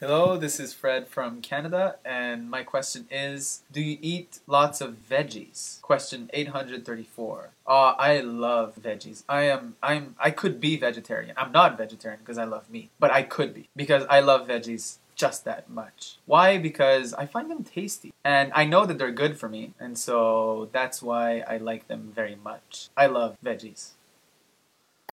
Hello, this is Fred from Canada, and my question is Do you eat lots of veggies? Question 834. Uh, ah, I love veggies. I am, I'm, I could be vegetarian. I'm not vegetarian because I love meat, but I could be because I love veggies just that much. Why? Because I find them tasty and I know that they're good for me, and so that's why I like them very much. I love veggies.